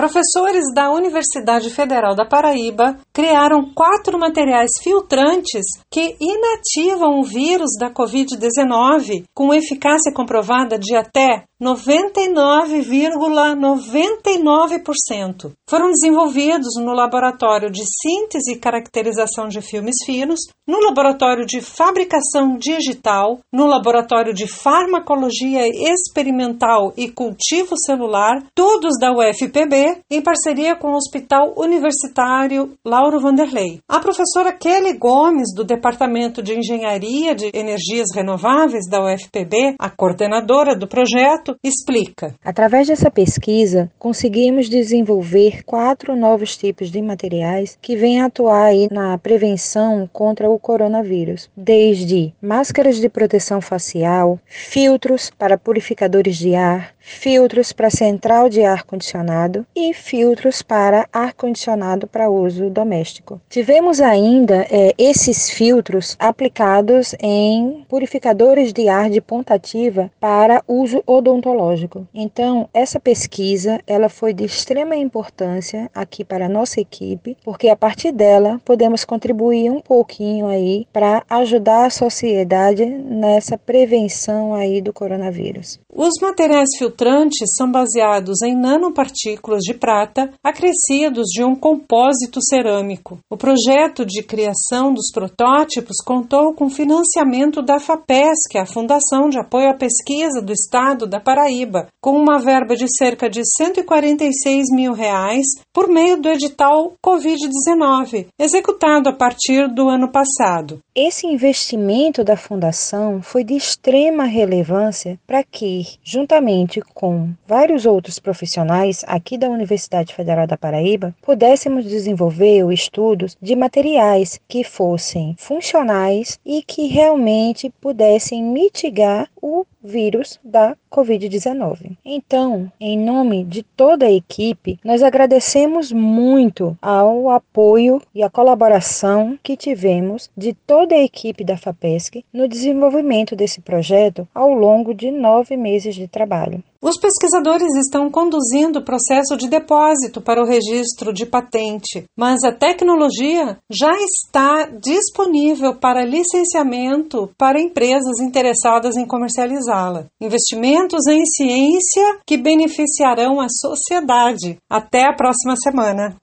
Professores da Universidade Federal da Paraíba criaram quatro materiais filtrantes que inativam o vírus da Covid-19 com eficácia comprovada de até 99,99%. Foram desenvolvidos no Laboratório de Síntese e Caracterização de Filmes Finos, no Laboratório de Fabricação Digital, no Laboratório de Farmacologia Experimental e Cultivo Celular, todos da UFPB, em parceria com o Hospital Universitário Lauro Vanderlei. A professora Kelly Gomes, do Departamento de Engenharia de Energias Renováveis da UFPB, a coordenadora do projeto, explica. Através dessa pesquisa, conseguimos desenvolver quatro novos tipos de materiais que vêm atuar aí na prevenção contra o coronavírus, desde máscaras de proteção facial, filtros para purificadores de ar, filtros para central de ar condicionado e filtros para ar condicionado para uso doméstico. Tivemos ainda é, esses filtros aplicados em purificadores de ar de ponta ativa para uso odontológico. Então, essa pesquisa ela foi de extrema importância aqui para a nossa equipe, porque a partir dela podemos contribuir um pouquinho aí para ajudar a sociedade nessa prevenção aí do coronavírus. Os materiais filtrantes são baseados em nanopartículas de prata acrescidos de um compósito cerâmico. O projeto de criação dos protótipos contou com financiamento da FAPESC, a Fundação de Apoio à Pesquisa do Estado da Paraíba, com uma verba de cerca de 146 mil reais por meio do edital Covid-19, executado a partir do ano passado. Esse investimento da Fundação foi de extrema relevância para que, juntamente com vários outros profissionais aqui da Universidade Federal da Paraíba, pudéssemos desenvolver estudos de materiais que fossem funcionais e que realmente pudessem mitigar o vírus da Covid-19. Então, em nome de toda a equipe, nós agradecemos muito ao apoio e a colaboração que tivemos de toda a equipe da FAPESC no desenvolvimento desse projeto ao longo de nove meses de trabalho. Os pesquisadores estão conduzindo o processo de depósito para o registro de patente, mas a tecnologia já está disponível para licenciamento para empresas interessadas em comercializá-la. Investimentos em ciência que beneficiarão a sociedade. Até a próxima semana.